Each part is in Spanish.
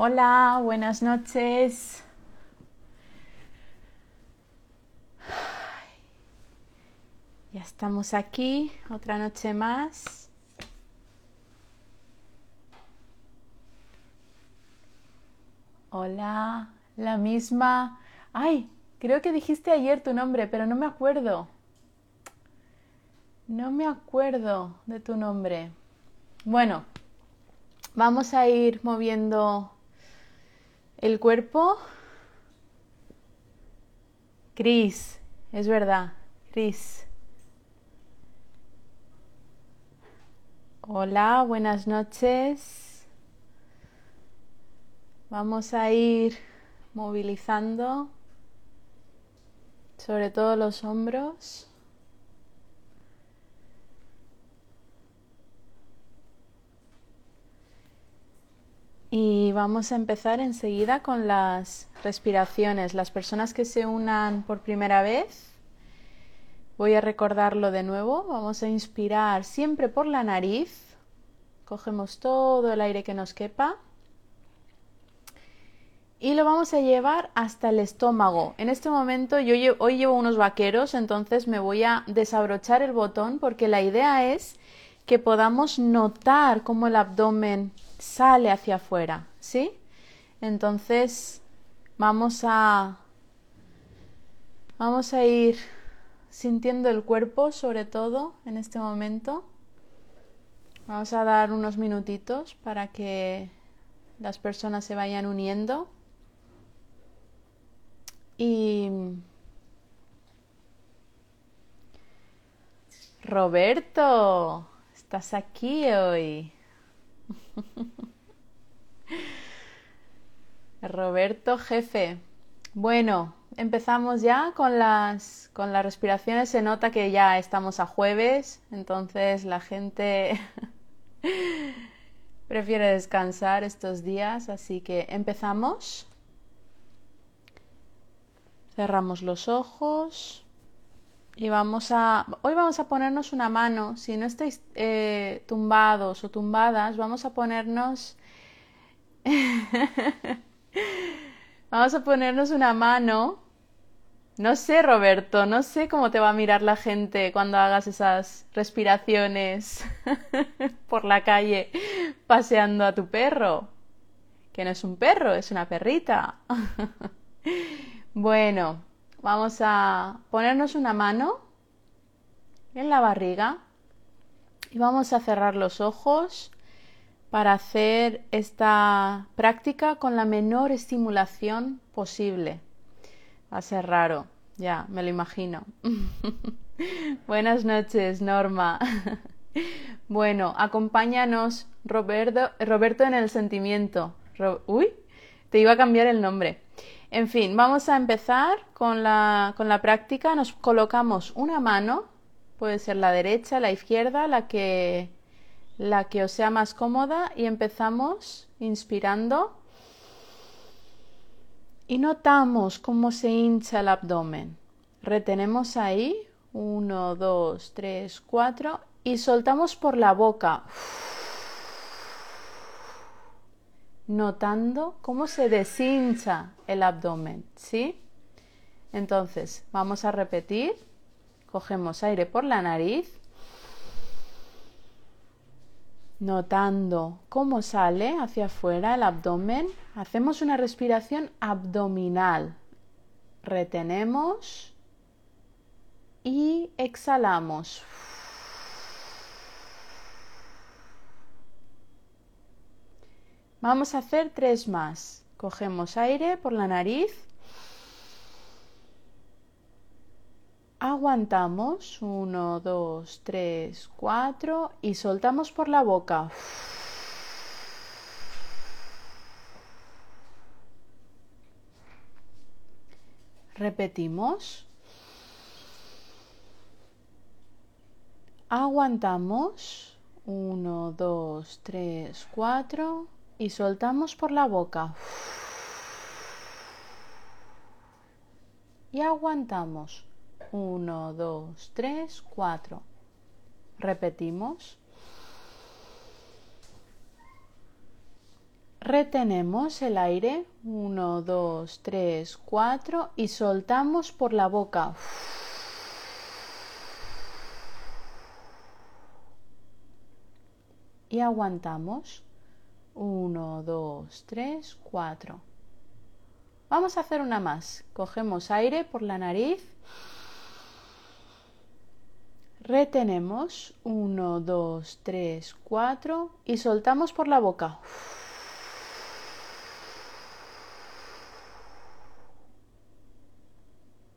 Hola, buenas noches. Ya estamos aquí, otra noche más. Hola, la misma. Ay, creo que dijiste ayer tu nombre, pero no me acuerdo. No me acuerdo de tu nombre. Bueno, vamos a ir moviendo el cuerpo. Cris, es verdad, Cris. Hola, buenas noches. Vamos a ir movilizando sobre todo los hombros. Y vamos a empezar enseguida con las respiraciones. Las personas que se unan por primera vez, voy a recordarlo de nuevo. Vamos a inspirar siempre por la nariz. Cogemos todo el aire que nos quepa. Y lo vamos a llevar hasta el estómago. En este momento yo hoy llevo unos vaqueros, entonces me voy a desabrochar el botón porque la idea es que podamos notar cómo el abdomen sale hacia afuera, ¿sí? Entonces vamos a vamos a ir sintiendo el cuerpo sobre todo en este momento. Vamos a dar unos minutitos para que las personas se vayan uniendo. Y Roberto, estás aquí hoy. Roberto Jefe. Bueno, empezamos ya con las, con las respiraciones. Se nota que ya estamos a jueves, entonces la gente prefiere descansar estos días, así que empezamos. Cerramos los ojos. Y vamos a, hoy vamos a ponernos una mano, si no estáis eh, tumbados o tumbadas, vamos a ponernos, vamos a ponernos una mano. No sé, Roberto, no sé cómo te va a mirar la gente cuando hagas esas respiraciones por la calle paseando a tu perro. Que no es un perro, es una perrita. bueno, Vamos a ponernos una mano en la barriga y vamos a cerrar los ojos para hacer esta práctica con la menor estimulación posible. Va a ser raro, ya, me lo imagino. Buenas noches, Norma. bueno, acompáñanos, Roberto, Roberto en el sentimiento. Uy, te iba a cambiar el nombre. En fin, vamos a empezar con la, con la práctica. Nos colocamos una mano, puede ser la derecha, la izquierda, la que, la que os sea más cómoda y empezamos inspirando y notamos cómo se hincha el abdomen. Retenemos ahí, uno, dos, tres, cuatro y soltamos por la boca notando cómo se deshincha el abdomen, ¿sí? Entonces, vamos a repetir. Cogemos aire por la nariz, notando cómo sale hacia afuera el abdomen. Hacemos una respiración abdominal. Retenemos y exhalamos. Vamos a hacer tres más. Cogemos aire por la nariz. Aguantamos. Uno, dos, tres, cuatro. Y soltamos por la boca. Repetimos. Aguantamos. Uno, dos, tres, cuatro y soltamos por la boca. Y aguantamos. Uno, dos, tres, cuatro. Repetimos. Retenemos el aire. 1, 2, 3, 4 y soltamos por la boca. Y aguantamos. 1, 2, 3, 4. Vamos a hacer una más. Cogemos aire por la nariz. Retenemos 1, 2, 3, 4 y soltamos por la boca.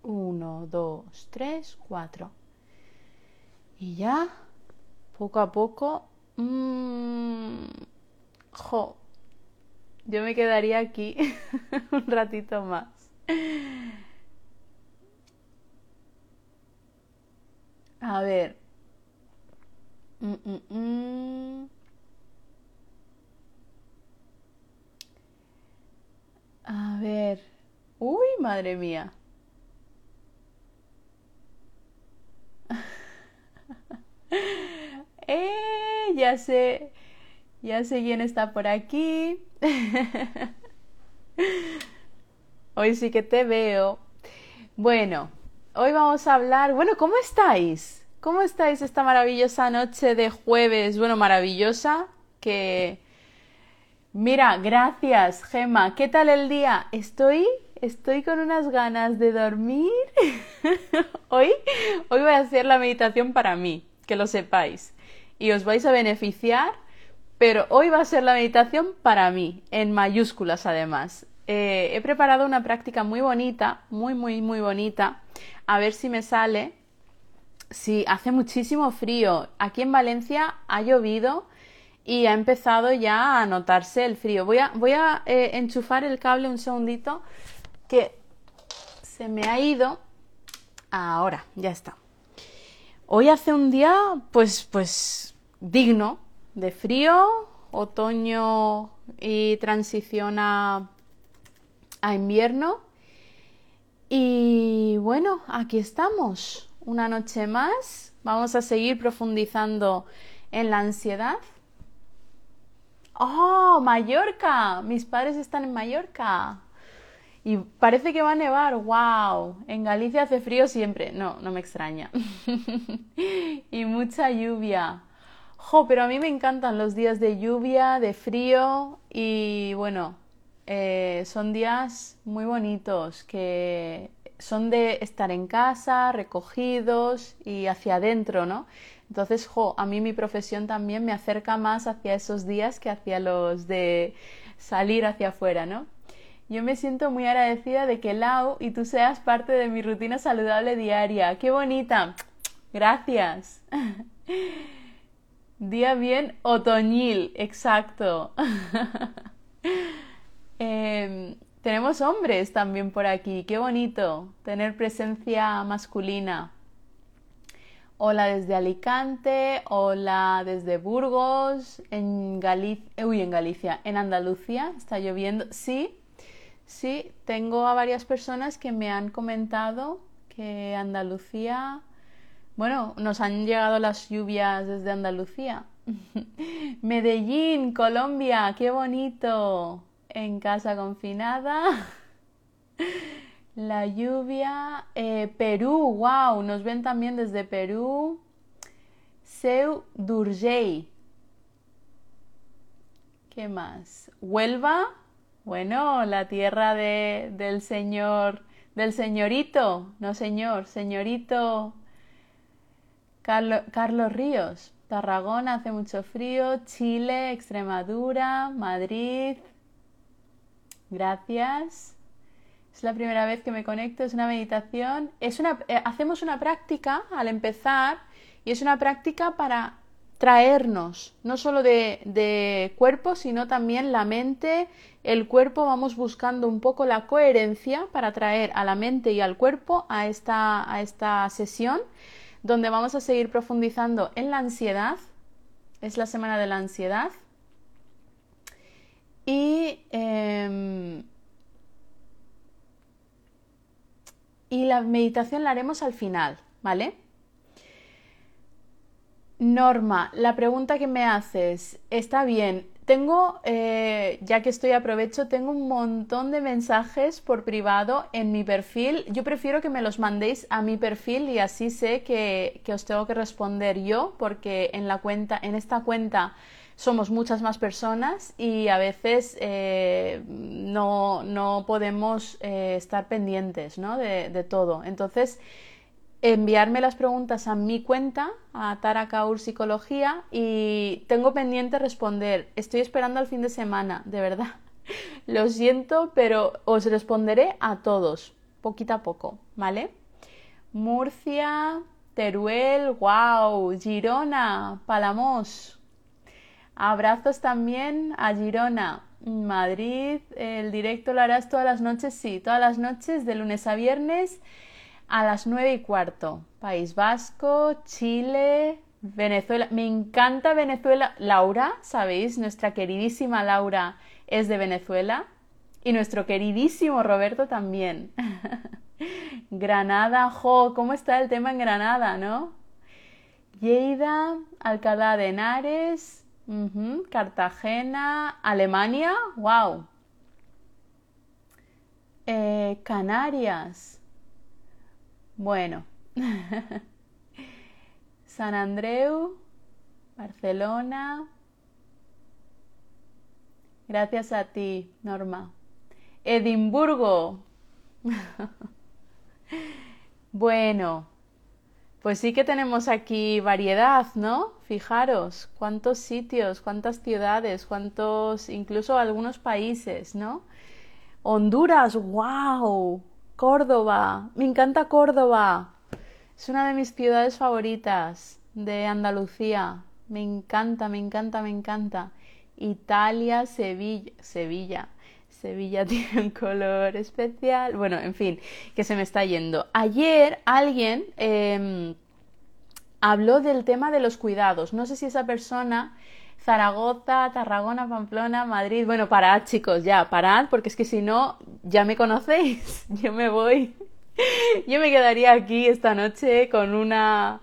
Uno, dos, tres, cuatro. Y ya, poco a poco. Mmm, jo, yo me quedaría aquí un ratito más. A ver. Mm, mm, mm. A ver. Uy, madre mía. eh, ya sé. Ya sé quién está por aquí. Hoy sí que te veo. Bueno, hoy vamos a hablar. Bueno, ¿cómo estáis? ¿Cómo estáis esta maravillosa noche de jueves? Bueno, maravillosa. Que. Mira, gracias, Gema. ¿Qué tal el día? Estoy. Estoy con unas ganas de dormir. hoy, hoy voy a hacer la meditación para mí, que lo sepáis. Y os vais a beneficiar pero hoy va a ser la meditación para mí, en mayúsculas además. Eh, he preparado una práctica muy bonita, muy, muy, muy bonita. A ver si me sale. Sí, hace muchísimo frío. Aquí en Valencia ha llovido y ha empezado ya a notarse el frío. Voy a, voy a eh, enchufar el cable un segundito que se me ha ido. Ahora, ya está. Hoy hace un día, pues, pues, digno, de frío, otoño y transición a, invierno. Y bueno, aquí estamos, una noche más. Vamos a seguir profundizando en la ansiedad. ¡Oh, Mallorca! Mis padres están en Mallorca. Y parece que va a nevar. ¡Wow! En Galicia hace frío siempre. No, no me extraña. y mucha lluvia. Jo, pero a mí me encantan los días de lluvia, de frío y bueno, eh, son días muy bonitos que son de estar en casa, recogidos y hacia adentro, ¿no? Entonces, jo, a mí mi profesión también me acerca más hacia esos días que hacia los de salir hacia afuera, ¿no? Yo me siento muy agradecida de que Lau y tú seas parte de mi rutina saludable diaria. ¡Qué bonita! Gracias. Día bien otoñil, exacto. Em, tenemos hombres también por aquí, qué bonito tener presencia masculina. Hola desde Alicante, hola desde Burgos, en Galicia, uy, en Galicia, en Andalucía, está lloviendo. Sí, sí, tengo a varias personas que me han comentado que Andalucía bueno, nos han llegado las lluvias desde Andalucía. Medellín, Colombia, qué bonito. En casa confinada. La lluvia. Eh, Perú, wow, nos ven también desde Perú. Seu d'Urgell. ¿Qué más? Huelva. Bueno, la tierra de, del señor, del señorito, no señor, señorito Carlos Ríos, Tarragona hace mucho frío, Chile, Extremadura, Madrid. Gracias. Es la primera vez que me conecto, es una meditación. Es una, eh, hacemos una práctica al empezar y es una práctica para traernos, no solo de, de, cuerpo, sino también la mente, el cuerpo, vamos buscando un poco la coherencia para traer a la mente y al cuerpo a esta, a esta sesión donde vamos a seguir profundizando en la ansiedad. Es la semana de la ansiedad. Y, em, y la meditación la haremos al final, ¿vale? Norma, la pregunta que me haces, está bien, tengo, eh, ya que estoy aprovecho, tengo un montón de mensajes por privado en mi perfil. Yo prefiero que me los mandéis a mi perfil y así sé que, os tengo que responder yo, porque en la cuenta, en esta cuenta somos muchas más personas y a veces eh, no, no, podemos eh, estar pendientes ¿no? de, de todo. Entonces, enviarme las preguntas a mi cuenta, a Tarakaur Psicología, y tengo pendiente responder. Estoy esperando al fin de semana, de verdad. Lo siento, pero os responderé a todos, poquito a poco, ¿vale? Murcia, Teruel, wow, Girona, Palamos. Abrazos también a Girona. Madrid, el directo lo harás todas las noches, sí, todas las noches, de lunes a viernes a las nueve y cuarto. País Vasco, Chile, Venezuela. Me encanta Venezuela. Laura, ¿sabéis? Nuestra queridísima Laura es de Venezuela. Y nuestro queridísimo Roberto también. Granada, jo, ¿cómo está el tema en Granada, no? Lleida, Alcalá de Henares, Cartagena, Alemania, wow. Eh, Canarias, bueno, San Andreu, Barcelona. Gracias a ti, Norma. Edimburgo. bueno, pues sí que tenemos aquí variedad, ¿no? Fijaros, cuántos sitios, cuántas ciudades, cuántos, incluso algunos países, ¿no? Honduras, wow. Córdoba, me encanta Córdoba. Es una de mis ciudades favoritas de Andalucía. Me encanta, me encanta, me encanta. Italia, Sevilla, Sevilla. Sevilla tiene un color especial. Bueno, en fin, que se me está yendo. Ayer alguien em, habló del tema de los cuidados. No sé si esa persona Zaragoza, Tarragona, Pamplona, Madrid. Bueno, parad, chicos, ya, parad, porque es que si no, ya me conocéis. Yo me voy. Yo me quedaría aquí esta noche con una,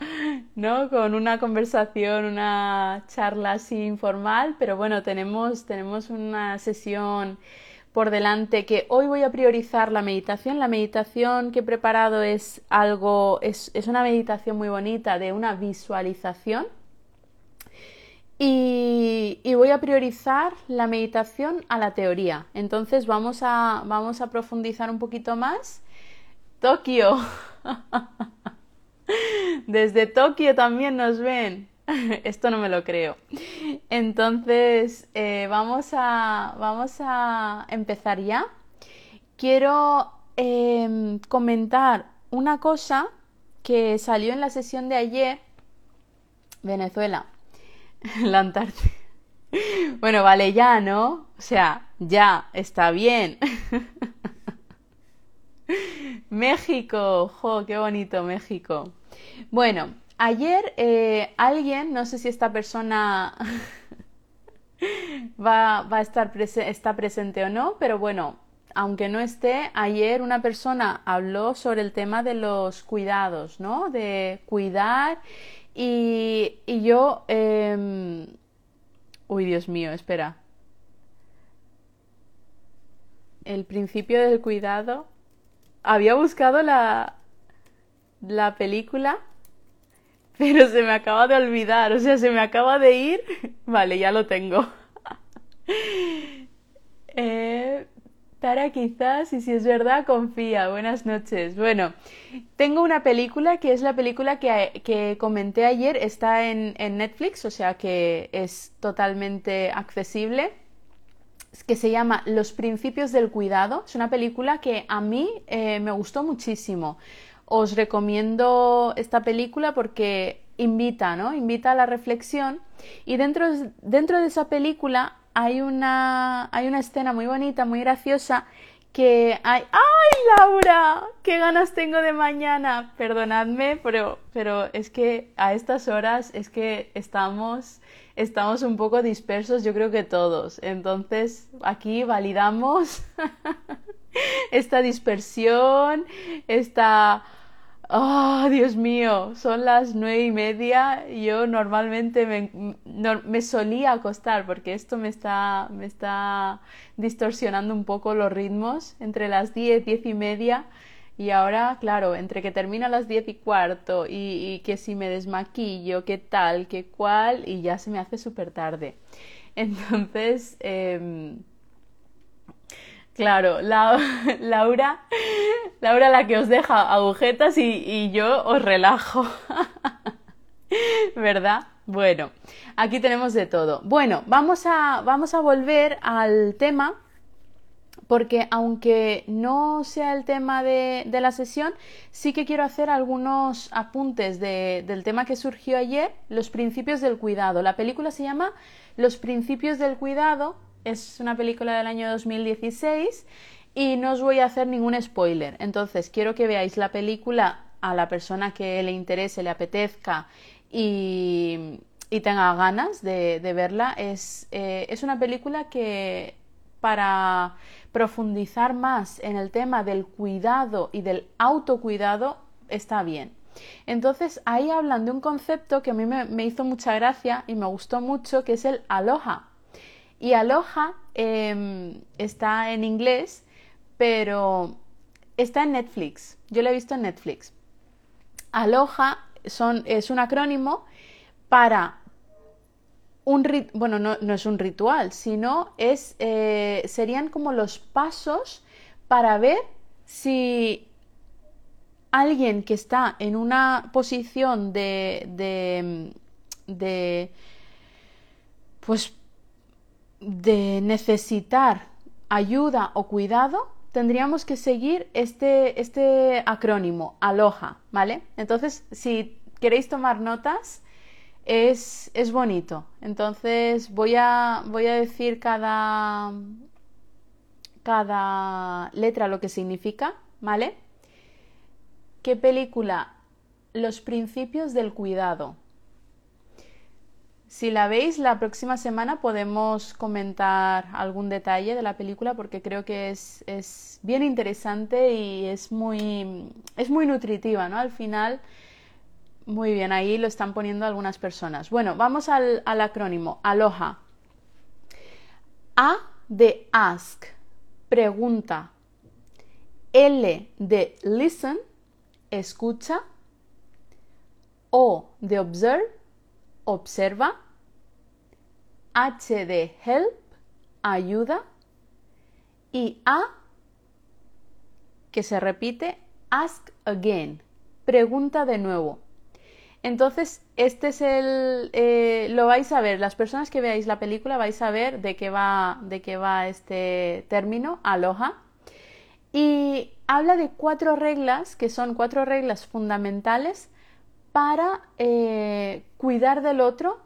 ¿no? Con una conversación, una charla así informal, pero bueno, tenemos, tenemos una sesión por delante que hoy voy a priorizar la meditación. La meditación que he preparado es algo, es, es una meditación muy bonita de una visualización y, voy a priorizar la meditación a la teoría. Entonces vamos a, vamos a profundizar un poquito más. Tokio. Desde Tokio también nos ven. Esto no me lo creo. Entonces, eh, vamos, a, vamos a empezar ya. Quiero em, comentar una cosa que salió en la sesión de ayer. Venezuela. la Antártida. Bueno, vale, ya, ¿no? O sea, ya, está bien. México, jo, qué bonito México. Bueno, ayer eh, alguien, no sé si esta persona va, va, a estar está presente o no, pero bueno, aunque no esté, ayer una persona habló sobre el tema de los cuidados, ¿no? De cuidar y, yo... Em, uy, Dios mío, espera. El principio del cuidado. Había buscado la, la película, pero se me acaba de olvidar, o sea, se me acaba de ir. Vale, ya lo tengo. eh, Tara, quizás, y si es verdad, confía. Buenas noches. Bueno, tengo una película que es la película que, comenté ayer, está en, Netflix, o sea que es totalmente accesible, que se llama Los Principios del Cuidado. Es una película que a mí eh, me gustó muchísimo. Os recomiendo esta película porque invita, ¿no? Invita a la reflexión y dentro, dentro de esa película hay una, hay una escena muy bonita, muy graciosa, que hay... ¡Ay, Laura! ¡Qué ganas tengo de mañana! Perdonadme, pero, pero es que a estas horas es que estamos, estamos un poco dispersos, yo creo que todos. Entonces, aquí validamos esta dispersión, esta Oh, Dios mío, son las nueve y media. Yo normalmente me, me, solía acostar porque esto me está, me está distorsionando un poco los ritmos entre las diez, diez y media. Y ahora, claro, entre que termina las diez y cuarto y, que si me desmaquillo, qué tal, qué cual, y ya se me hace súper tarde. Entonces, em, Claro, Laura, Laura la que os deja agujetas y, yo os relajo. ¿Verdad? Bueno, aquí tenemos de todo. Bueno, vamos a, vamos a volver al tema porque aunque no sea el tema de, la sesión, sí que quiero hacer algunos apuntes del tema que surgió ayer, los principios del cuidado. La película se llama Los principios del cuidado es una película del año 2016 y no os voy a hacer ningún spoiler. Entonces, quiero que veáis la película a la persona que le interese, le apetezca y, tenga ganas de, verla. Es, eh, es una película que para profundizar más en el tema del cuidado y del autocuidado está bien. Entonces ahí hablan de un concepto que a mí me, me hizo mucha gracia y me gustó mucho, que es el aloha. Y Aloha em, está en inglés, pero está en Netflix. Yo lo he visto en Netflix. Aloha es un acrónimo para un bueno, no, no, es un ritual, sino es, eh, serían como los pasos para ver si alguien que está en una posición de, de, de pues de necesitar ayuda o cuidado, tendríamos que seguir este, este acrónimo, aloha, ¿vale? Entonces, si queréis tomar notas, es, es bonito. Entonces, voy a, voy a decir cada, cada letra lo que significa, ¿vale? ¿Qué película? Los principios del cuidado. Si la veis, la próxima semana podemos comentar algún detalle de la película porque creo que es, es bien interesante y es muy, es muy nutritiva, ¿no? Al final, muy bien, ahí lo están poniendo algunas personas. Bueno, vamos al, al acrónimo, aloha. A de ask, pregunta. L de listen, escucha. O de observe, observa. H de help, ayuda. Y A, que se repite, ask again, pregunta de nuevo. Entonces, este es el, eh, lo vais a ver, las personas que veáis la película vais a ver de qué va, de qué va este término, aloha. Y habla de cuatro reglas, que son cuatro reglas fundamentales para eh, cuidar del otro,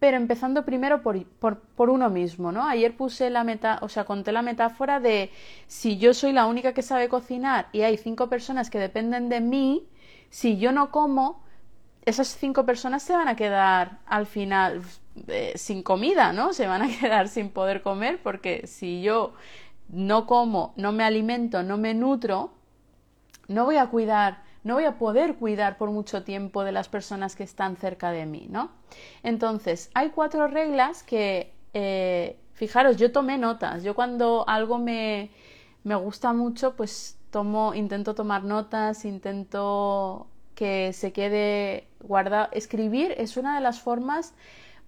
pero empezando primero por, por, uno mismo, ¿no? Ayer puse la meta, o sea, conté la metáfora de si yo soy la única que sabe cocinar y hay cinco personas que dependen de mí, si yo no como, esas cinco personas se van a quedar al final eh, sin comida, ¿no? Se van a quedar sin poder comer porque si yo no como, no me alimento, no me nutro, no voy a cuidar no voy a poder cuidar por mucho tiempo de las personas que están cerca de mí, ¿no? Entonces, hay cuatro reglas que, eh, fijaros, yo tomé notas. Yo cuando algo me, me gusta mucho, pues tomo, intento tomar notas, intento que se quede guardado. Escribir es una de las formas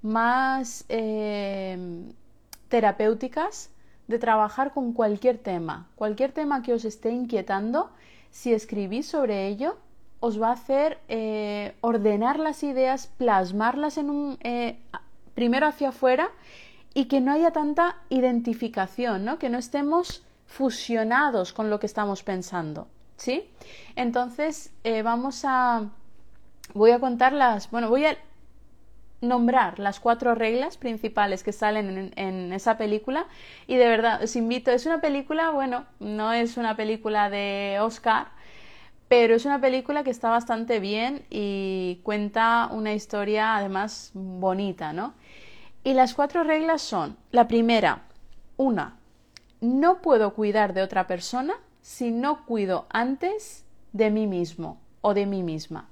más eh, terapéuticas de trabajar con cualquier tema. Cualquier tema que os esté inquietando, si escribís sobre ello, os va a hacer eh, ordenar las ideas, plasmarlas en un, eh, primero hacia afuera y que no haya tanta identificación, ¿no? que no estemos fusionados con lo que estamos pensando. ¿Sí? Entonces, eh, vamos a. Voy a contar las. Bueno, voy a nombrar las cuatro reglas principales que salen en, esa película y de verdad os invito, es una película, bueno, no es una película de Oscar, pero es una película que está bastante bien y cuenta una historia además bonita, ¿no? Y las cuatro reglas son, la primera, una, no puedo cuidar de otra persona si no cuido antes de mí mismo. o de mí misma.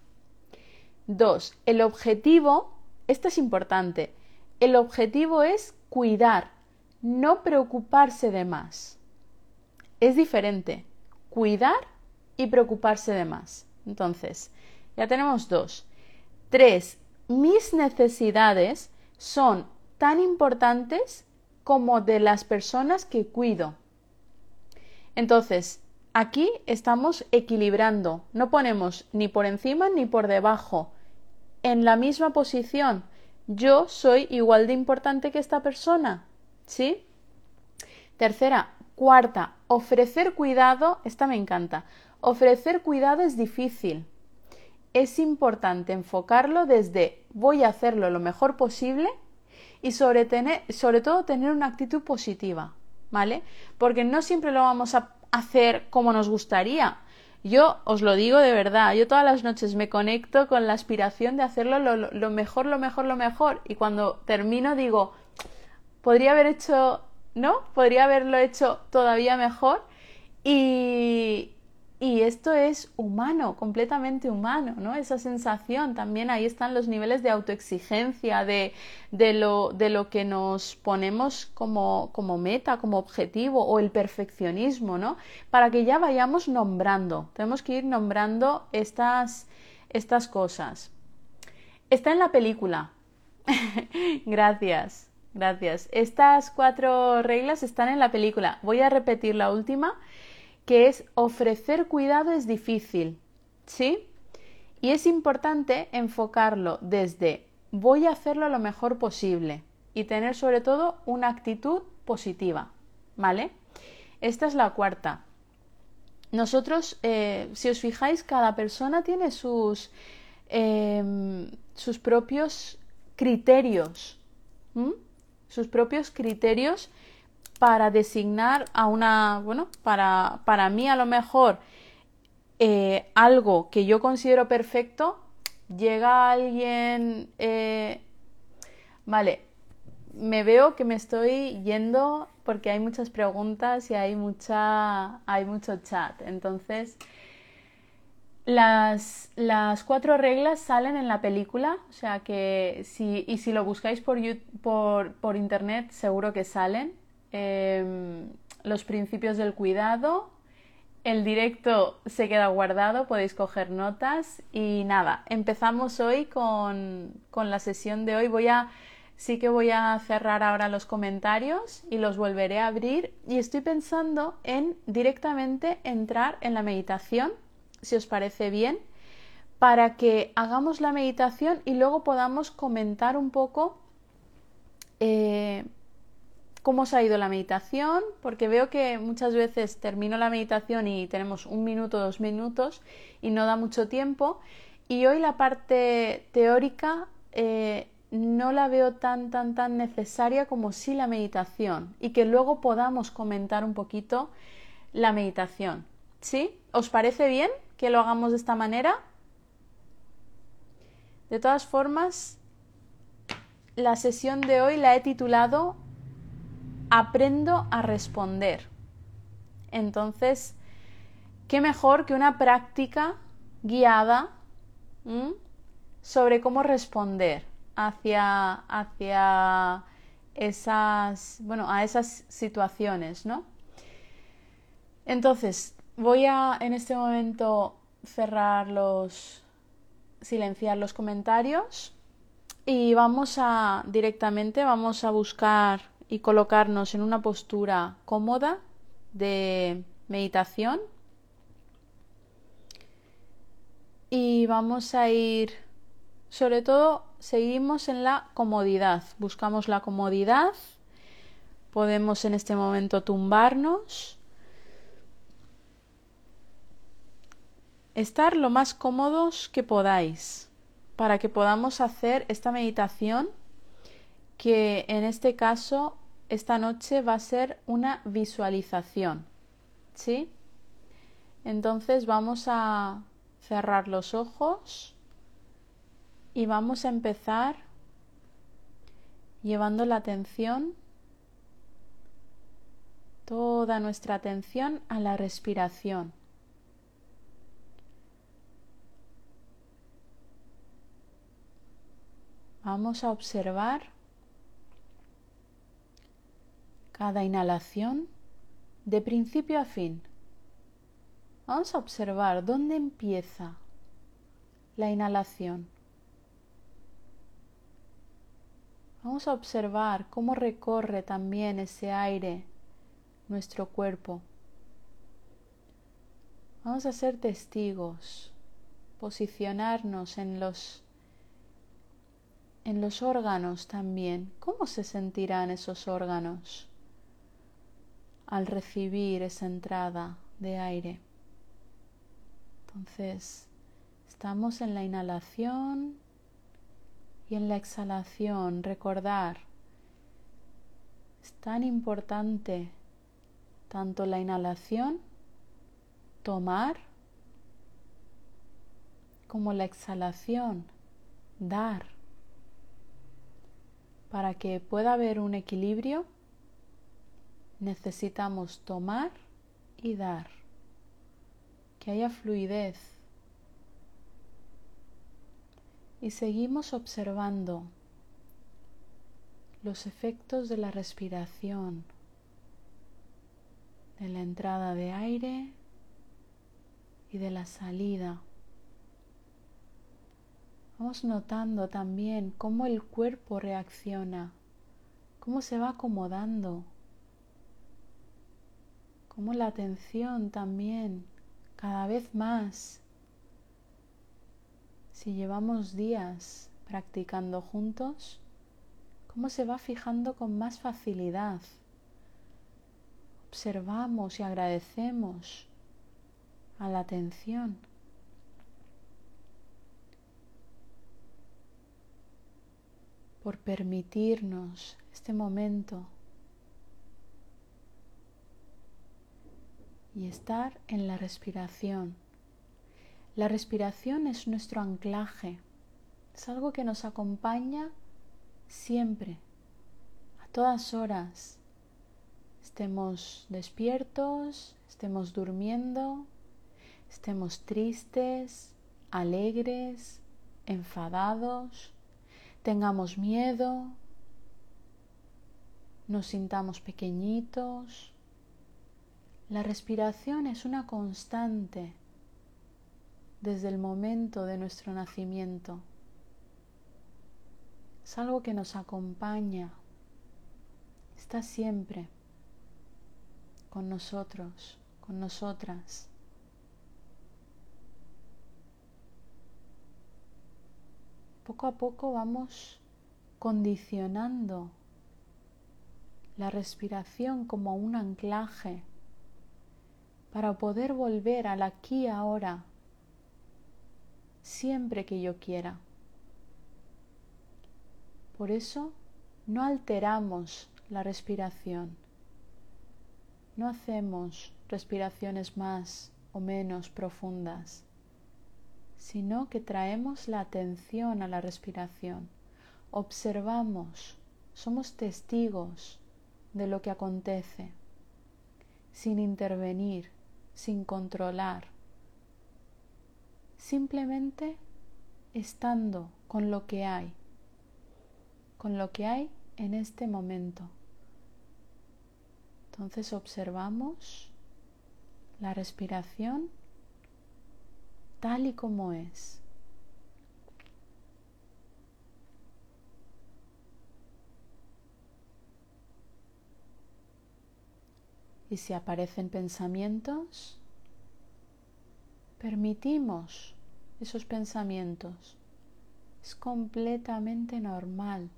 Dos, el objetivo, esto es importante, el objetivo es cuidar, no preocuparse de más. Es diferente, cuidar y preocuparse de más. Entonces, ya tenemos dos. Tres, mis necesidades son tan importantes como de las personas que cuido. Entonces, aquí estamos equilibrando, no ponemos ni por encima ni por debajo, en la misma posición. Yo soy igual de importante que esta persona, ¿sí? Tercera, cuarta, ofrecer cuidado, esta me encanta. Ofrecer cuidado es difícil. Es importante enfocarlo desde voy a hacerlo lo mejor posible y sobre, todo tener una actitud positiva, ¿vale? Porque no siempre lo vamos a hacer como nos gustaría. Yo os lo digo de verdad, yo todas las noches me conecto con la aspiración de hacerlo lo, lo mejor, lo mejor, lo mejor. Y cuando termino digo, podría haber hecho, ¿no? Podría haberlo hecho todavía mejor. Y, y esto es humano, completamente humano, ¿no? Esa sensación, también ahí están los niveles de autoexigencia, de, de, lo, de lo, que nos ponemos como, como, meta, como objetivo, o el perfeccionismo, ¿no? Para que ya vayamos nombrando, tenemos que ir nombrando estas, estas cosas. Está en la película. gracias, gracias. Estas cuatro reglas están en la película. Voy a repetir la última que es ofrecer cuidado es difícil, ¿sí? Y es importante enfocarlo desde voy a hacerlo lo mejor posible y tener sobre todo una actitud positiva, ¿vale? Esta es la cuarta. Nosotros, eh, si os fijáis, cada persona tiene sus, em, sus propios criterios, sus propios criterios para designar a una, bueno, para, para mí a lo mejor eh, algo que yo considero perfecto, llega alguien, eh, vale, me veo que me estoy yendo porque hay muchas preguntas y hay mucha, hay mucho chat, entonces las, las, cuatro reglas salen en la película, o sea que si, y si lo buscáis por, por, por internet seguro que salen. Em, los principios del cuidado. El directo se queda guardado, podéis coger notas y nada, empezamos hoy con, con la sesión de hoy. Voy a, sí que voy a cerrar ahora los comentarios y los volveré a abrir y estoy pensando en directamente entrar en la meditación, si os parece bien, para que hagamos la meditación y luego podamos comentar un poco eh, cómo os ha ido la meditación, porque veo que muchas veces termino la meditación y tenemos un minuto, dos minutos y no da mucho tiempo. Y hoy la parte teórica eh, no la veo tan, tan, tan necesaria como sí la meditación y que luego podamos comentar un poquito la meditación. ¿Sí? ¿Os parece bien que lo hagamos de esta manera? De todas formas, la sesión de hoy la he titulado aprendo a responder. Entonces, ¿qué mejor que una práctica guiada sobre cómo responder hacia, hacia esas, bueno, a esas situaciones, ¿no? Entonces, voy a en este momento cerrar los, silenciar los comentarios y vamos a directamente, vamos a buscar y colocarnos en una postura cómoda de meditación. Y vamos a ir, sobre todo, seguimos en la comodidad. Buscamos la comodidad. Podemos en este momento tumbarnos. Estar lo más cómodos que podáis para que podamos hacer esta meditación que en este caso esta noche va a ser una visualización. ¿Sí? Entonces vamos a cerrar los ojos y vamos a empezar llevando la atención, toda nuestra atención a la respiración. Vamos a observar cada inhalación de principio a fin. Vamos a observar dónde empieza la inhalación. Vamos a observar cómo recorre también ese aire nuestro cuerpo. Vamos a ser testigos, posicionarnos en los en los órganos también. ¿Cómo se sentirán esos órganos al recibir esa entrada de aire? Entonces, estamos en la inhalación y en la exhalación. Recordar, es tan importante tanto la inhalación, tomar, como la exhalación, dar. Para que pueda haber un equilibrio, necesitamos tomar y dar que haya fluidez. Y seguimos observando los efectos de la respiración, de la entrada de aire y de la salida. Vamos notando también cómo el cuerpo reacciona, cómo se va acomodando, cómo la atención también cada vez más. Si llevamos días practicando juntos, cómo se va fijando con más facilidad. Observamos y agradecemos a la atención. por permitirnos este momento y estar en la respiración. La respiración es nuestro anclaje, es algo que nos acompaña siempre, a todas horas, estemos despiertos, estemos durmiendo, estemos tristes, alegres, enfadados, tengamos miedo, nos sintamos pequeñitos, la respiración es una constante desde el momento de nuestro nacimiento. Es algo que nos acompaña, está siempre con nosotros, con nosotras. Poco a poco vamos condicionando la respiración como un anclaje para poder volver al aquí ahora siempre que yo quiera. Por eso no alteramos la respiración, no hacemos respiraciones más o menos profundas, sino que traemos la atención a la respiración, observamos, somos testigos de lo que acontece, sin intervenir sin controlar, simplemente estando con lo que hay, con lo que hay en este momento. Entonces observamos la respiración tal y como es. Y si aparecen pensamientos, permitimos esos pensamientos. Es completamente normal.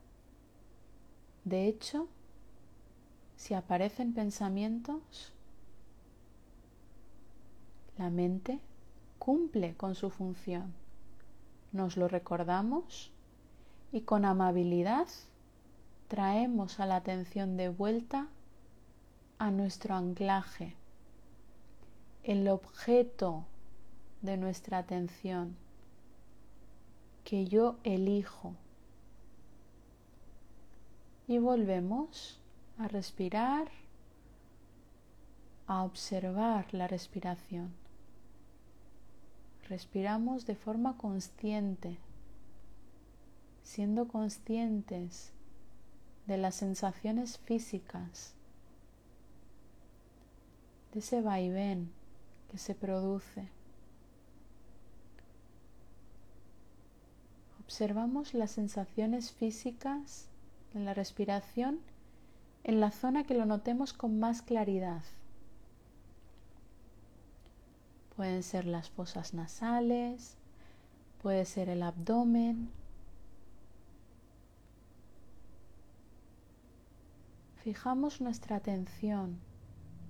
De hecho, si aparecen pensamientos, la mente cumple con su función. Nos lo recordamos y con amabilidad traemos a la atención de vuelta a nuestro anclaje, el objeto de nuestra atención que yo elijo. Y volvemos a respirar, a observar la respiración. Respiramos de forma consciente, siendo conscientes de las sensaciones físicas, de ese vaivén que se produce. Observamos las sensaciones físicas en la respiración en la zona que lo notemos con más claridad. Pueden ser las fosas nasales, puede ser el abdomen. Fijamos nuestra atención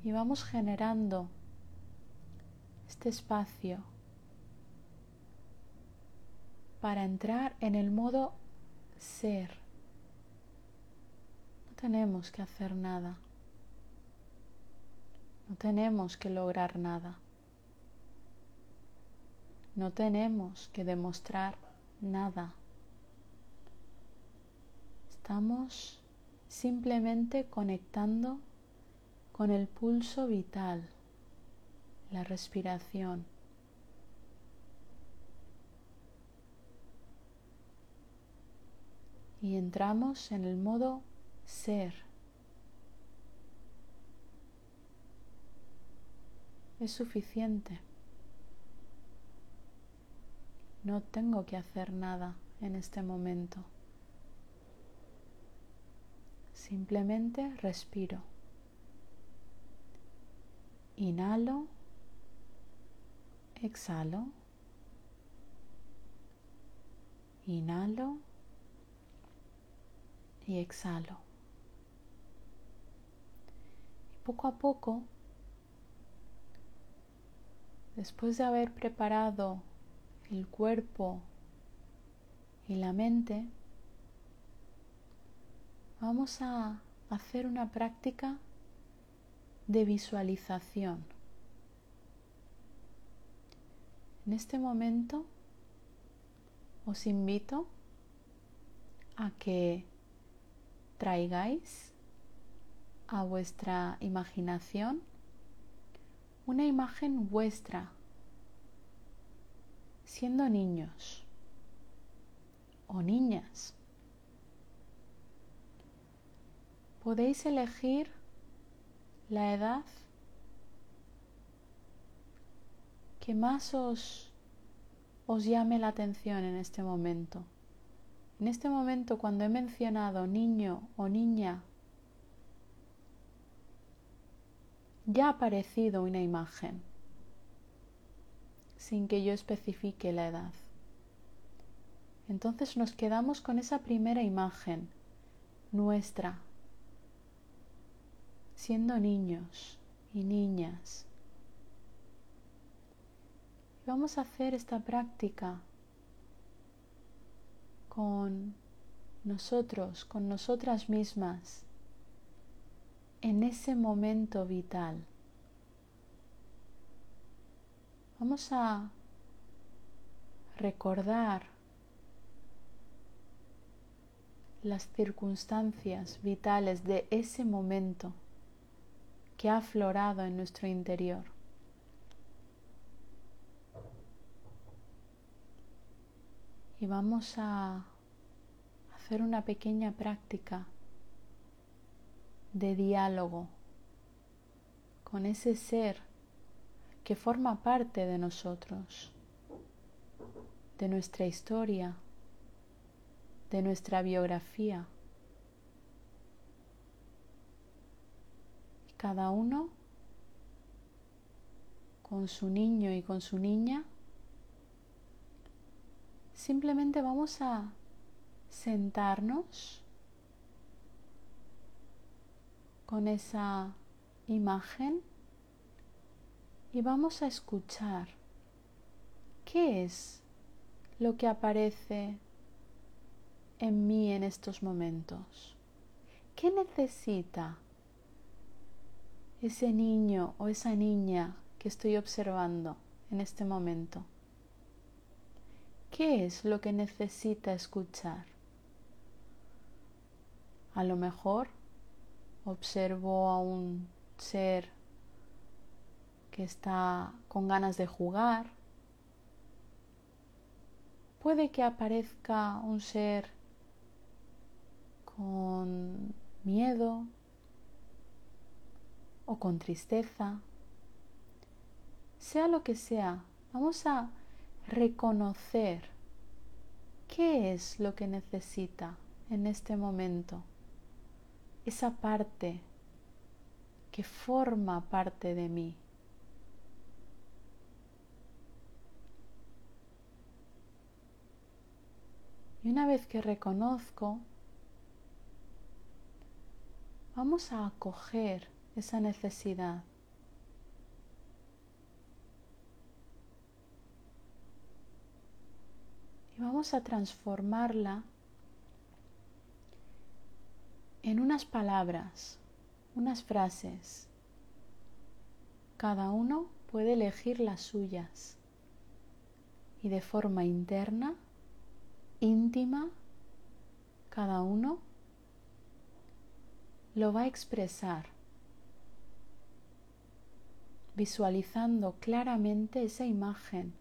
y vamos generando este espacio para entrar en el modo ser. No tenemos que hacer nada. No tenemos que lograr nada. No tenemos que demostrar nada. Estamos simplemente conectando con el pulso vital, la respiración. Y entramos en el modo ser. Es suficiente. No tengo que hacer nada en este momento. Simplemente respiro. Inhalo. Exhalo. Inhalo. Y exhalo. Y poco a poco, después de haber preparado el cuerpo y la mente, vamos a hacer una práctica de visualización. En este momento os invito a que traigáis a vuestra imaginación una imagen vuestra siendo niños o niñas. Podéis elegir la edad que más os, os llame la atención en este momento. En este momento, cuando he mencionado niño o niña, ya ha aparecido una imagen sin que yo especifique la edad. Entonces nos quedamos con esa primera imagen nuestra, siendo niños y niñas. Vamos a hacer esta práctica con nosotros, con nosotras mismas, en ese momento vital. Vamos a recordar las circunstancias vitales de ese momento que ha aflorado en nuestro interior. Y vamos a hacer una pequeña práctica de diálogo con ese ser que forma parte de nosotros, de nuestra historia, de nuestra biografía. Cada uno con su niño y con su niña, simplemente vamos a sentarnos con esa imagen y vamos a escuchar qué es lo que aparece en mí en estos momentos. ¿Qué necesita ese niño o esa niña que estoy observando en este momento? ¿Qué es lo que necesita escuchar? A lo mejor observo a un ser que está con ganas de jugar. Puede que aparezca un ser con miedo o con tristeza, sea lo que sea, vamos a reconocer qué es lo que necesita en este momento, esa parte que forma parte de mí. Y una vez que reconozco, vamos a acoger esa necesidad. Y vamos a transformarla en unas palabras, unas frases. Cada uno puede elegir las suyas y de forma interna íntima, cada uno lo va a expresar, visualizando claramente esa imagen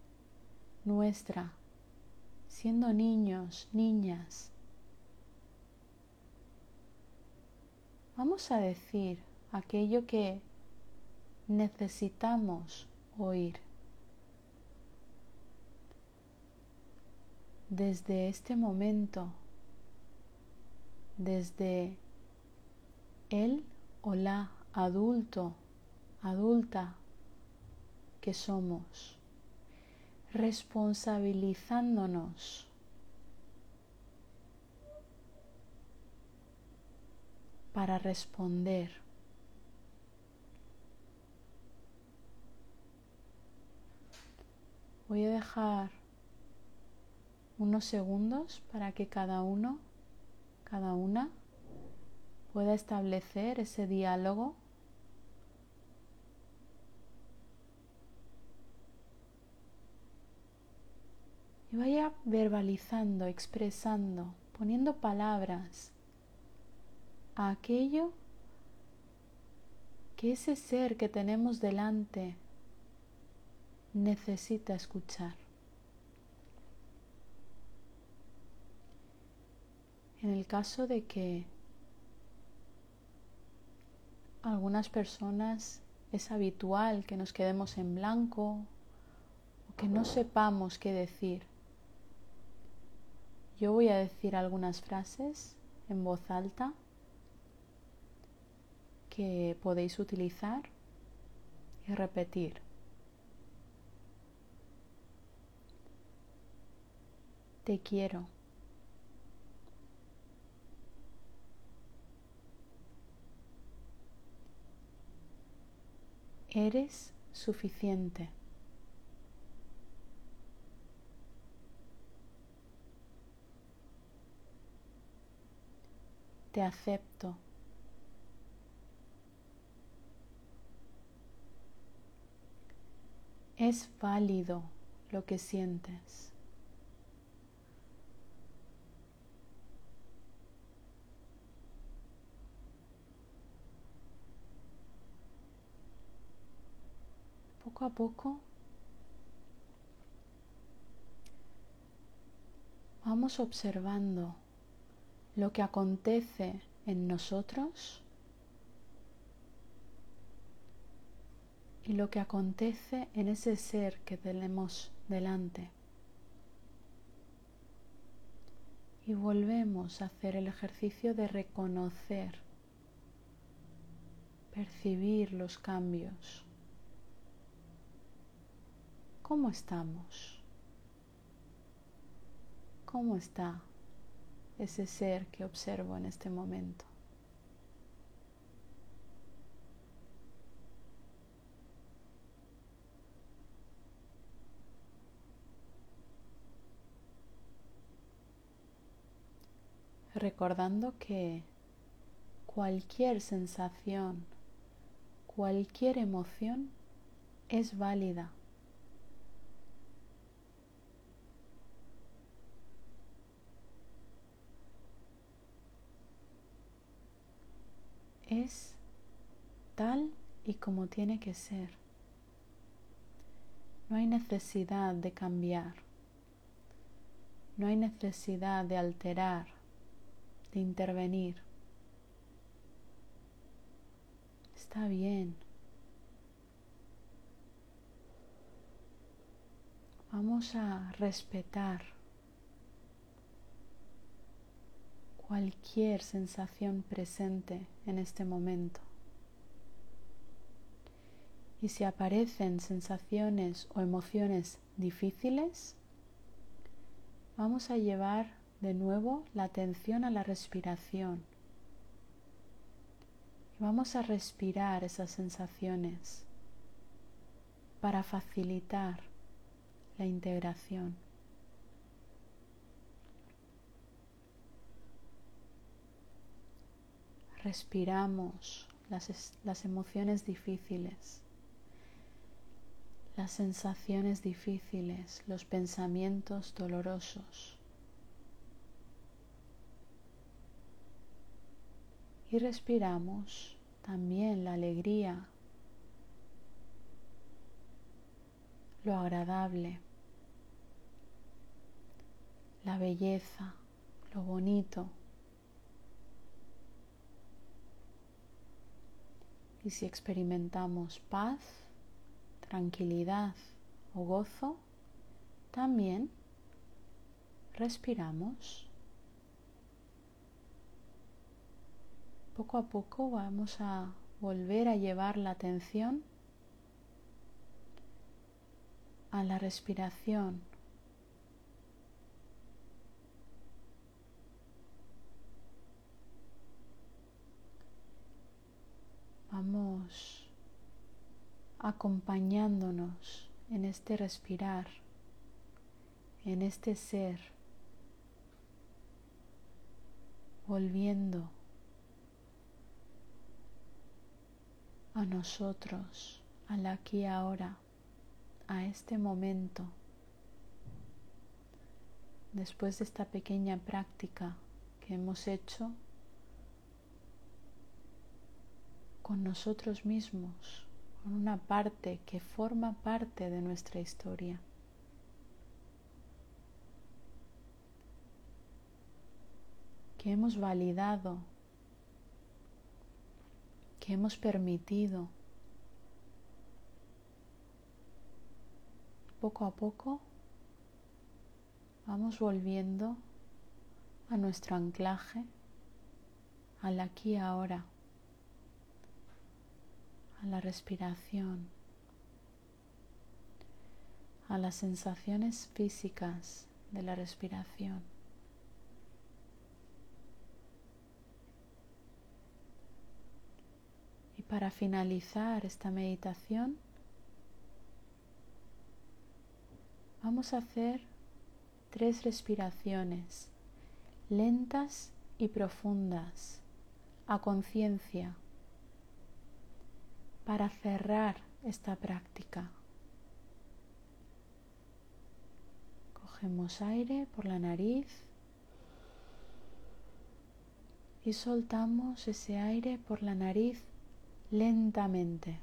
nuestra, siendo niños, niñas. Vamos a decir aquello que necesitamos oír. desde este momento, desde el o la adulto, adulta que somos, responsabilizándonos para responder. Voy a dejar unos segundos para que cada uno, cada una, pueda establecer ese diálogo y vaya verbalizando, expresando, poniendo palabras a aquello que ese ser que tenemos delante necesita escuchar. En el caso de que algunas personas es habitual que nos quedemos en blanco o que no sepamos qué decir, yo voy a decir algunas frases en voz alta que podéis utilizar y repetir. Te quiero. Eres suficiente. Te acepto. Es válido lo que sientes. poco a poco vamos observando lo que acontece en nosotros y lo que acontece en ese ser que tenemos delante. Y volvemos a hacer el ejercicio de reconocer, percibir los cambios. ¿Cómo estamos? ¿Cómo está ese ser que observo en este momento? recordando que cualquier sensación, cualquier emoción es válida. es tal y como tiene que ser. No hay necesidad de cambiar. No hay necesidad de alterar de intervenir. Está bien. Vamos a respetar cualquier sensación presente en este momento. Y si aparecen sensaciones o emociones difíciles, vamos a llevar de nuevo la atención a la respiración. Y vamos a respirar esas sensaciones para facilitar la integración. Respiramos las, las emociones difíciles las sensaciones difíciles, los pensamientos dolorosos. Y respiramos también la alegría, lo agradable, la belleza, lo bonito. Y si experimentamos paz, tranquilidad o gozo, también respiramos. Poco a poco vamos a volver a llevar la atención a la respiración. Vamos acompañándonos en este respirar, en este ser, volviendo a nosotros, al aquí y ahora, a este momento. Después de esta pequeña práctica que hemos hecho con nosotros mismos, con una parte que forma parte de nuestra historia. que hemos validado, que hemos permitido. Poco a poco vamos volviendo a nuestro anclaje, al aquí y ahora a la respiración, a las sensaciones físicas de la respiración. Y para finalizar esta meditación, vamos a hacer tres respiraciones lentas y profundas a conciencia para cerrar esta práctica. Cogemos aire por la nariz y soltamos ese aire por la nariz lentamente.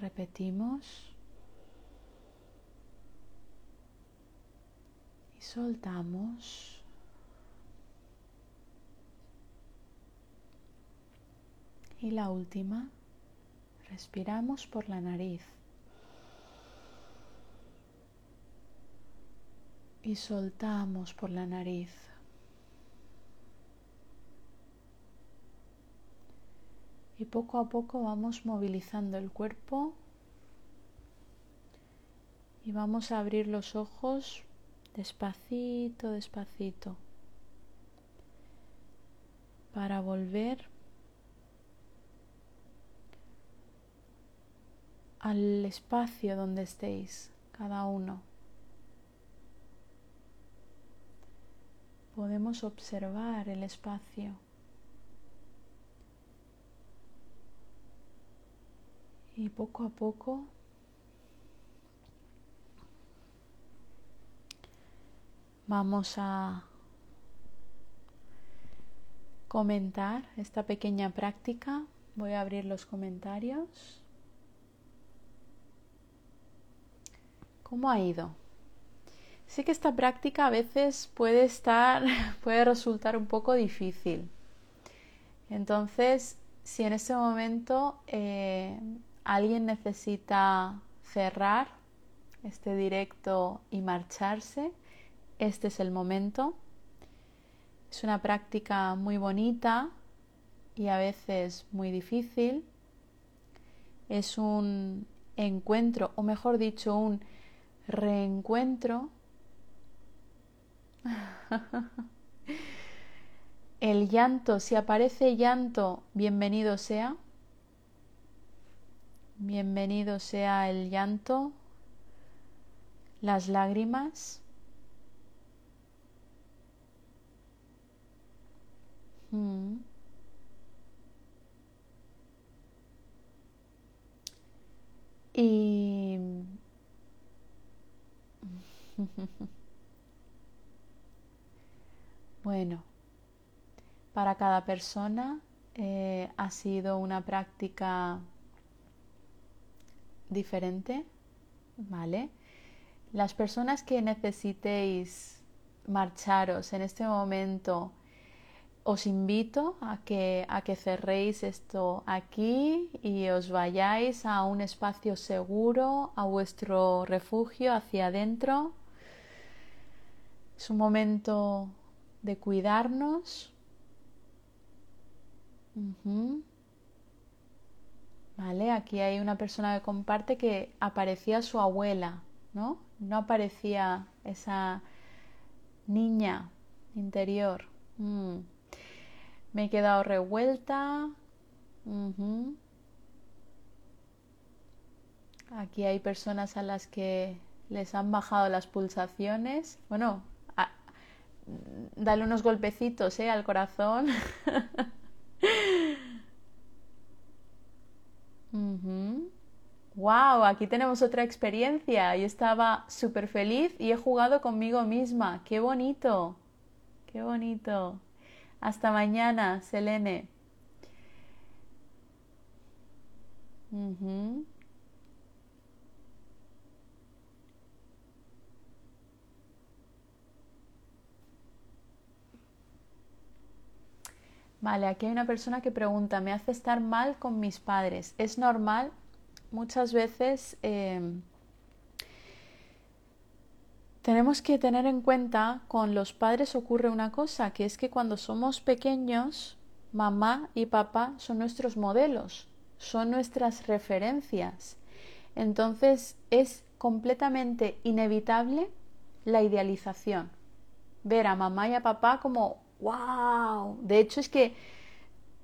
Repetimos y soltamos. Y la última, respiramos por la nariz. Y soltamos por la nariz. Y poco a poco vamos movilizando el cuerpo y vamos a abrir los ojos despacito, despacito, para volver al espacio donde estéis cada uno. Podemos observar el espacio. Y poco a poco vamos a comentar esta pequeña práctica. Voy a abrir los comentarios. ¿Cómo ha ido? Sí que esta práctica a veces puede estar, puede resultar un poco difícil. Entonces, si en este momento eh, alguien necesita cerrar este directo y marcharse, este es el momento. Es una práctica muy bonita y a veces muy difícil. Es un encuentro, o mejor dicho, un reencuentro. El llanto, si aparece llanto, bienvenido sea. Bienvenido sea el llanto, las lágrimas. Mm. Y bueno, para cada persona eh, ha sido una práctica diferente, ¿vale? Las personas que necesitéis marcharos en este momento, os invito a que, a que cerréis esto aquí y os vayáis a un espacio seguro, a vuestro refugio hacia adentro. Es un momento de cuidarnos. Vale, aquí hay una persona que comparte que aparecía su abuela, ¿no? No aparecía esa niña interior. Mm. Me he quedado revuelta. Aquí hay personas a las que les han bajado las pulsaciones. Bueno, dale unos golpecitos ¿eh? al corazón. Wow, aquí tenemos otra experiencia. Yo estaba súper feliz y he jugado conmigo misma. Qué bonito, qué bonito. Hasta mañana, Selene. Vale, aquí hay una persona que pregunta, me hace estar mal con mis padres. ¿Es normal? Muchas veces em, tenemos que tener en cuenta con los padres ocurre una cosa, que es que cuando somos pequeños, mamá y papá son nuestros modelos, son nuestras referencias. Entonces es completamente inevitable la idealización. Ver a mamá y a papá como wow. De hecho es que,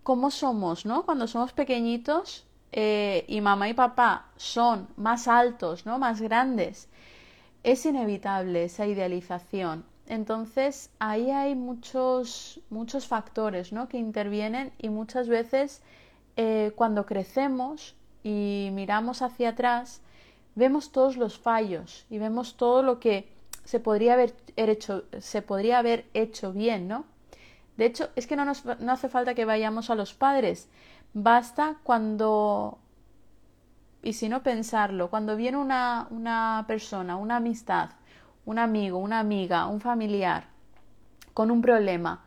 ¿cómo somos, no? Cuando somos pequeñitos eh, y mamá y papá son más altos, ¿no? Más grandes, es inevitable esa idealización. Entonces ahí hay muchos, muchos factores ¿no? que intervienen y muchas veces eh, cuando crecemos y miramos hacia atrás, vemos todos los fallos y vemos todo lo que se podría haber hecho, se podría haber hecho bien, ¿no? De hecho, es que no, nos, no hace falta que vayamos a los padres. Basta cuando, y si no pensarlo, cuando viene una, una persona, una amistad, un amigo, una amiga, un familiar con un problema,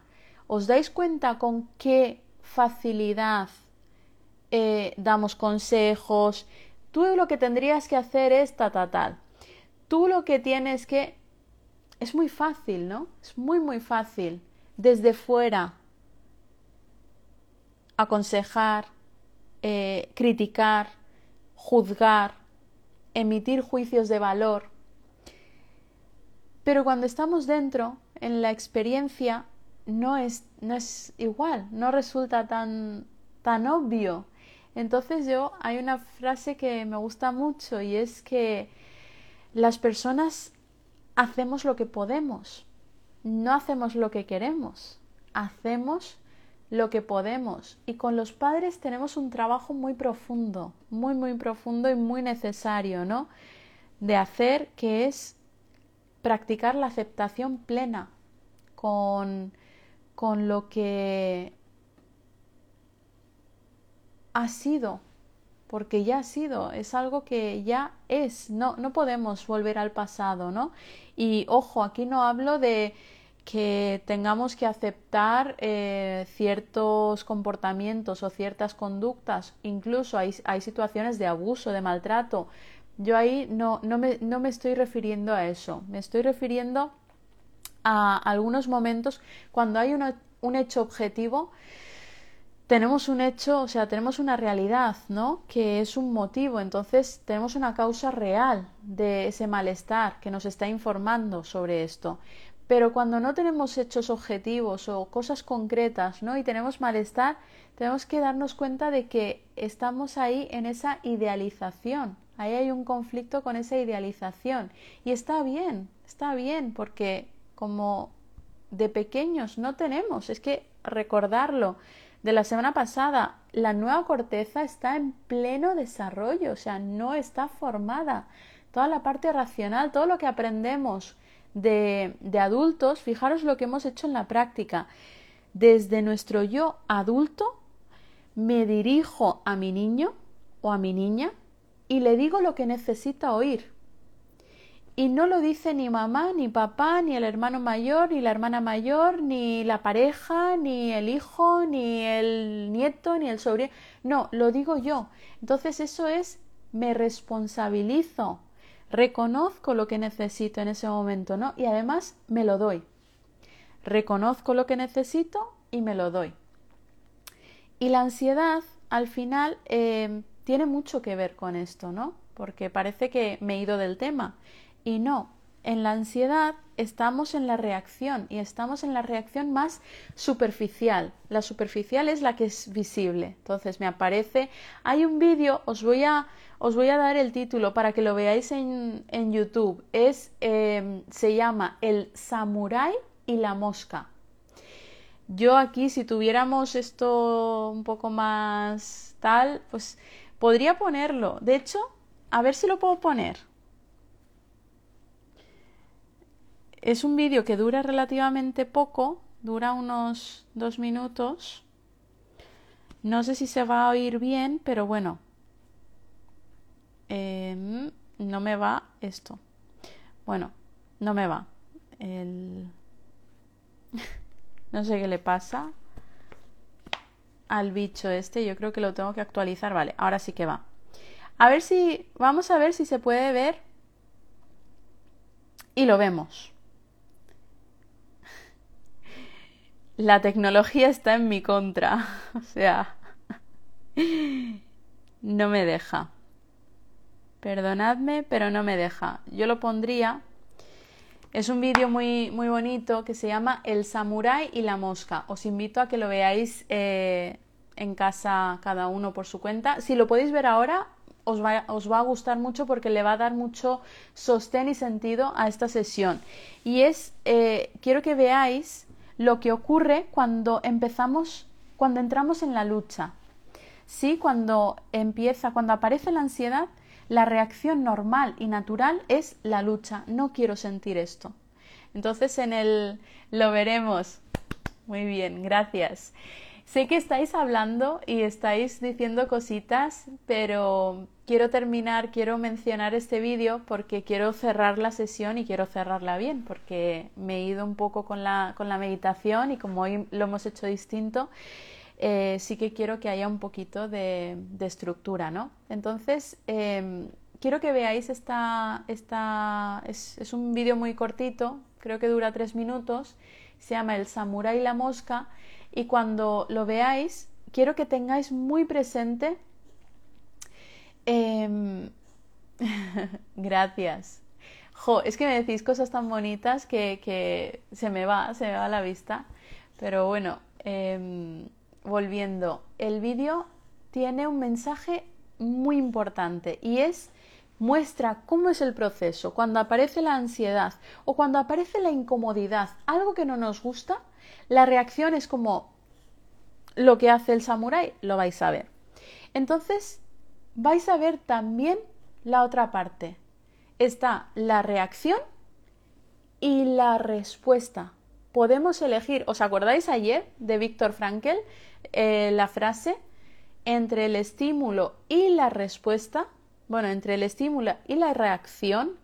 ¿os dais cuenta con qué facilidad eh, damos consejos? Tú lo que tendrías que hacer es ta, ta, tal. Tú lo que tienes que... Es muy fácil, ¿no? Es muy, muy fácil desde fuera aconsejar, eh, criticar, juzgar, emitir juicios de valor. Pero cuando estamos dentro, en la experiencia, no es, no es igual, no resulta tan, tan obvio. Entonces yo hay una frase que me gusta mucho y es que las personas hacemos lo que podemos no hacemos lo que queremos, hacemos lo que podemos. Y con los padres tenemos un trabajo muy profundo, muy, muy profundo y muy necesario, ¿no? De hacer, que es practicar la aceptación plena con, con lo que ha sido porque ya ha sido, es algo que ya es, no, no podemos volver al pasado, ¿no? Y ojo, aquí no hablo de que tengamos que aceptar eh, ciertos comportamientos o ciertas conductas, incluso hay, hay, situaciones de abuso, de maltrato. Yo ahí no, no, me, no me estoy refiriendo a eso, me estoy refiriendo a algunos momentos cuando hay un hecho objetivo tenemos un hecho, o sea, tenemos una realidad, ¿no? Que es un motivo, entonces tenemos una causa real de ese malestar que nos está informando sobre esto. Pero cuando no tenemos hechos objetivos o cosas concretas, ¿no? Y tenemos malestar, tenemos que darnos cuenta de que estamos ahí en esa idealización. Ahí hay un conflicto con esa idealización. Y está bien, está bien, porque como de pequeños no tenemos, es que recordarlo de la semana pasada, la nueva corteza está en pleno desarrollo, o sea, no está formada. Toda la parte racional, todo lo que aprendemos de, de adultos, fijaros lo que hemos hecho en la práctica. Desde nuestro yo adulto, me dirijo a mi niño o a mi niña y le digo lo que necesita oír. Y no lo dice ni mamá, ni papá, ni el hermano mayor, ni la hermana mayor, ni la pareja, ni el hijo, ni el nieto, ni el sobrino. No, lo digo yo. Entonces eso es, me responsabilizo, reconozco lo que necesito en ese momento, ¿no? Y además me lo doy. Reconozco lo que necesito y me lo doy. Y la ansiedad, al final, eh, tiene mucho que ver con esto, ¿no? Porque parece que me he ido del tema. Y no, en la ansiedad estamos en la reacción y estamos en la reacción más superficial. La superficial es la que es visible. Entonces me aparece, hay un vídeo, os voy a os voy a dar el título para que lo veáis en, en YouTube. Es, em, se llama El Samurai y la Mosca. Yo aquí, si tuviéramos esto un poco más tal, pues podría ponerlo. De hecho, a ver si lo puedo poner. Es un vídeo que dura relativamente poco, dura unos dos minutos. No sé si se va a oír bien, pero bueno. Em, no me va esto. Bueno, no me va. El... no sé qué le pasa al bicho este. Yo creo que lo tengo que actualizar. Vale, ahora sí que va. A ver si... Vamos a ver si se puede ver. Y lo vemos. La tecnología está en mi contra. O sea, no me deja. Perdonadme, pero no me deja. Yo lo pondría. Es un vídeo muy, muy bonito que se llama El samurái y la mosca. Os invito a que lo veáis eh, en casa cada uno por su cuenta. Si lo podéis ver ahora, os va, a gustar mucho porque le va a dar mucho sostén y sentido a esta sesión. Y es, eh, quiero que veáis lo que ocurre cuando empezamos, cuando entramos en la lucha. Sí, cuando empieza, cuando aparece la ansiedad, la reacción normal y natural es la lucha. No quiero sentir esto. Entonces en el lo veremos. Muy bien, gracias. Sé que estáis hablando y estáis diciendo cositas, pero quiero terminar, quiero mencionar este vídeo porque quiero cerrar la sesión y quiero cerrarla bien, porque me he ido un poco con la, con la meditación y como hoy lo hemos hecho distinto, eh, sí que quiero que haya un poquito de, estructura, ¿no? Entonces, em, quiero que veáis esta, esta es, es un vídeo muy cortito, creo que dura tres minutos, se llama El Samurai y la Mosca y cuando lo veáis, quiero que tengáis muy presente... Em, gracias. Jo, es que me decís cosas tan bonitas que, se me va, se me va la vista. Pero bueno, em, volviendo, el vídeo tiene un mensaje muy importante y es muestra cómo es el proceso cuando aparece la ansiedad o cuando aparece la incomodidad, algo que no nos gusta, la reacción es como lo que hace el samurái, lo vais a ver. Entonces, vais a ver también la otra parte. Está la reacción y la respuesta. Podemos elegir, ¿os acordáis ayer de Víctor Frankel? Eh, la frase, entre el estímulo y la respuesta, bueno, entre el estímulo y la reacción,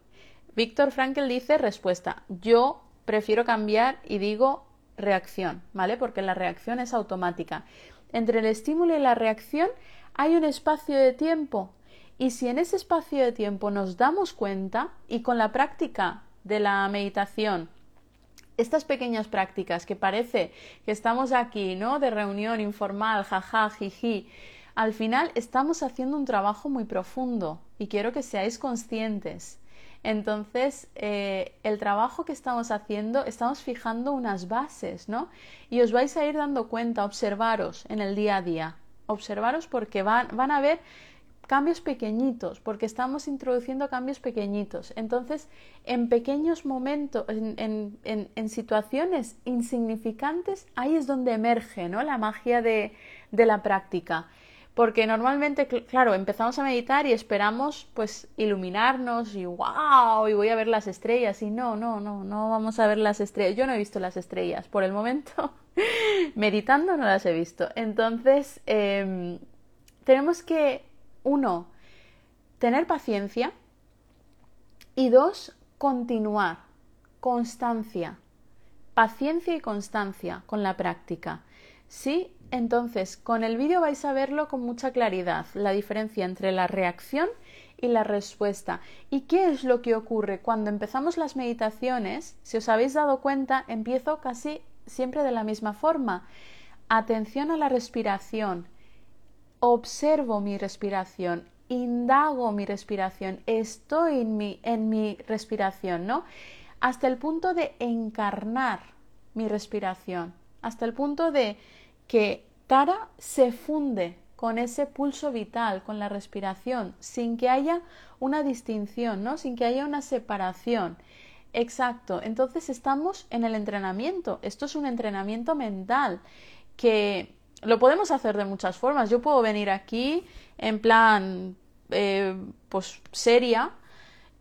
Víctor Frankel dice respuesta. Yo prefiero cambiar y digo reacción, ¿vale? Porque la reacción es automática. Entre el estímulo y la reacción hay un espacio de tiempo y si en ese espacio de tiempo nos damos cuenta y con la práctica de la meditación, estas pequeñas prácticas que parece que estamos aquí, ¿no? De reunión informal, jaja, jiji, al final estamos haciendo un trabajo muy profundo y quiero que seáis conscientes. Entonces, eh, el trabajo que estamos haciendo, estamos fijando unas bases, ¿no? Y os vais a ir dando cuenta, observaros en el día a día. Observaros porque van, van a ver cambios pequeñitos, porque estamos introduciendo cambios pequeñitos. Entonces, en pequeños momentos, en, situaciones insignificantes, ahí es donde emerge ¿no? la magia de, la práctica. Porque normalmente, claro, empezamos a meditar y esperamos pues iluminarnos y wow, y voy a ver las estrellas. Y no, no, no, no vamos a ver las estrellas. Yo no he visto las estrellas. Por el momento, meditando no las he visto. Entonces, em, tenemos que uno, tener paciencia y dos, continuar, constancia, paciencia y constancia con la práctica. Sí, entonces con el vídeo vais a verlo con mucha claridad, la diferencia entre la reacción y la respuesta. ¿Y qué es lo que ocurre cuando empezamos las meditaciones? Si os habéis dado cuenta, empiezo casi siempre de la misma forma. Atención a la respiración, observo mi respiración, indago mi respiración, estoy en mi, en mi respiración, ¿no? Hasta el punto de encarnar mi respiración, hasta el punto de que Tara se funde con ese pulso vital, con la respiración, sin que haya una distinción, ¿no? Sin que haya una separación. Exacto. Entonces estamos en el entrenamiento. Esto es un entrenamiento mental que lo podemos hacer de muchas formas. Yo puedo venir aquí en plan, eh, pues, seria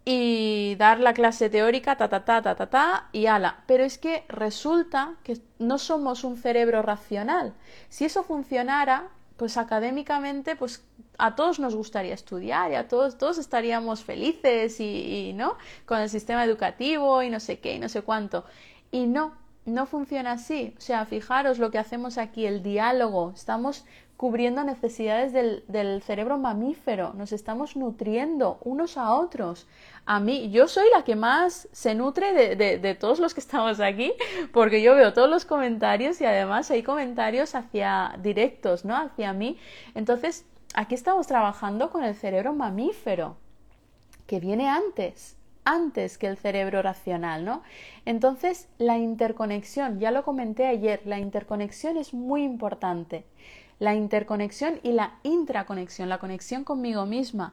y dar la clase teórica, ta, ta, ta, ta, ta, ta, y ala. Pero es que resulta que no somos un cerebro racional. Si eso funcionara, pues académicamente, pues a todos nos gustaría estudiar y a todos, todos estaríamos felices y, ¿no? Con el sistema educativo y no sé qué y no sé cuánto. Y no, no funciona así. O sea, fijaros lo que hacemos aquí, el diálogo. Estamos cubriendo necesidades del, cerebro mamífero, nos estamos nutriendo unos a otros. A mí, yo soy la que más se nutre de, de, todos los que estamos aquí, porque yo veo todos los comentarios y además hay comentarios hacia directos, ¿no? Hacia mí. Entonces, aquí estamos trabajando con el cerebro mamífero, que viene antes antes que el cerebro racional, ¿no? Entonces, la interconexión, ya lo comenté ayer, la interconexión es muy importante. La interconexión y la intraconexión, la conexión conmigo misma.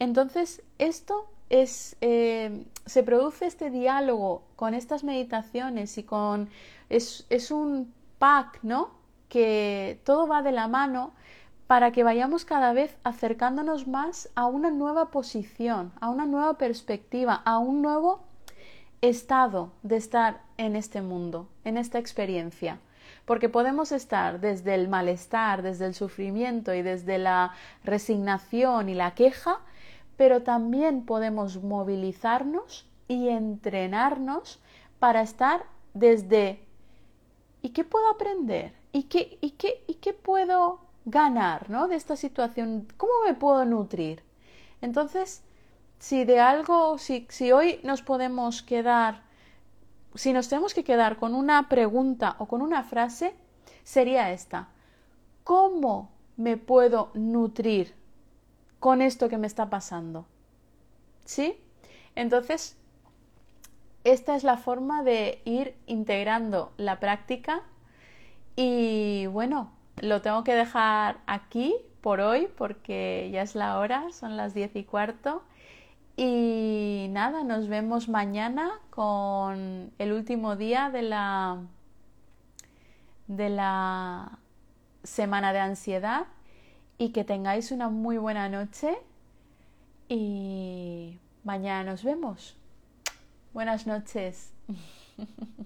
Entonces, esto eh, se produce este diálogo con estas meditaciones y con, es, es un pack, ¿no? Que todo va de la mano para que vayamos cada vez acercándonos más a una nueva posición, a una nueva perspectiva, a un nuevo estado de estar en este mundo, en esta experiencia. Porque podemos estar desde el malestar, desde el sufrimiento y desde la resignación y la queja, pero también podemos movilizarnos y entrenarnos para estar desde ¿y qué puedo aprender? ¿Y qué, y qué, y qué puedo ganar ¿no? de esta situación? ¿Cómo me puedo nutrir? Entonces, si de algo, si, si hoy nos podemos quedar, si nos tenemos que quedar con una pregunta o con una frase, sería esta. ¿Cómo me puedo nutrir con esto que me está pasando? ¿Sí? Entonces, esta es la forma de ir integrando la práctica y bueno, lo tengo que dejar aquí por hoy porque ya es la hora, son las diez y cuarto. Y nada, nos vemos mañana con el último día de la, de la semana de ansiedad y que tengáis una muy buena noche y mañana nos vemos. Buenas noches.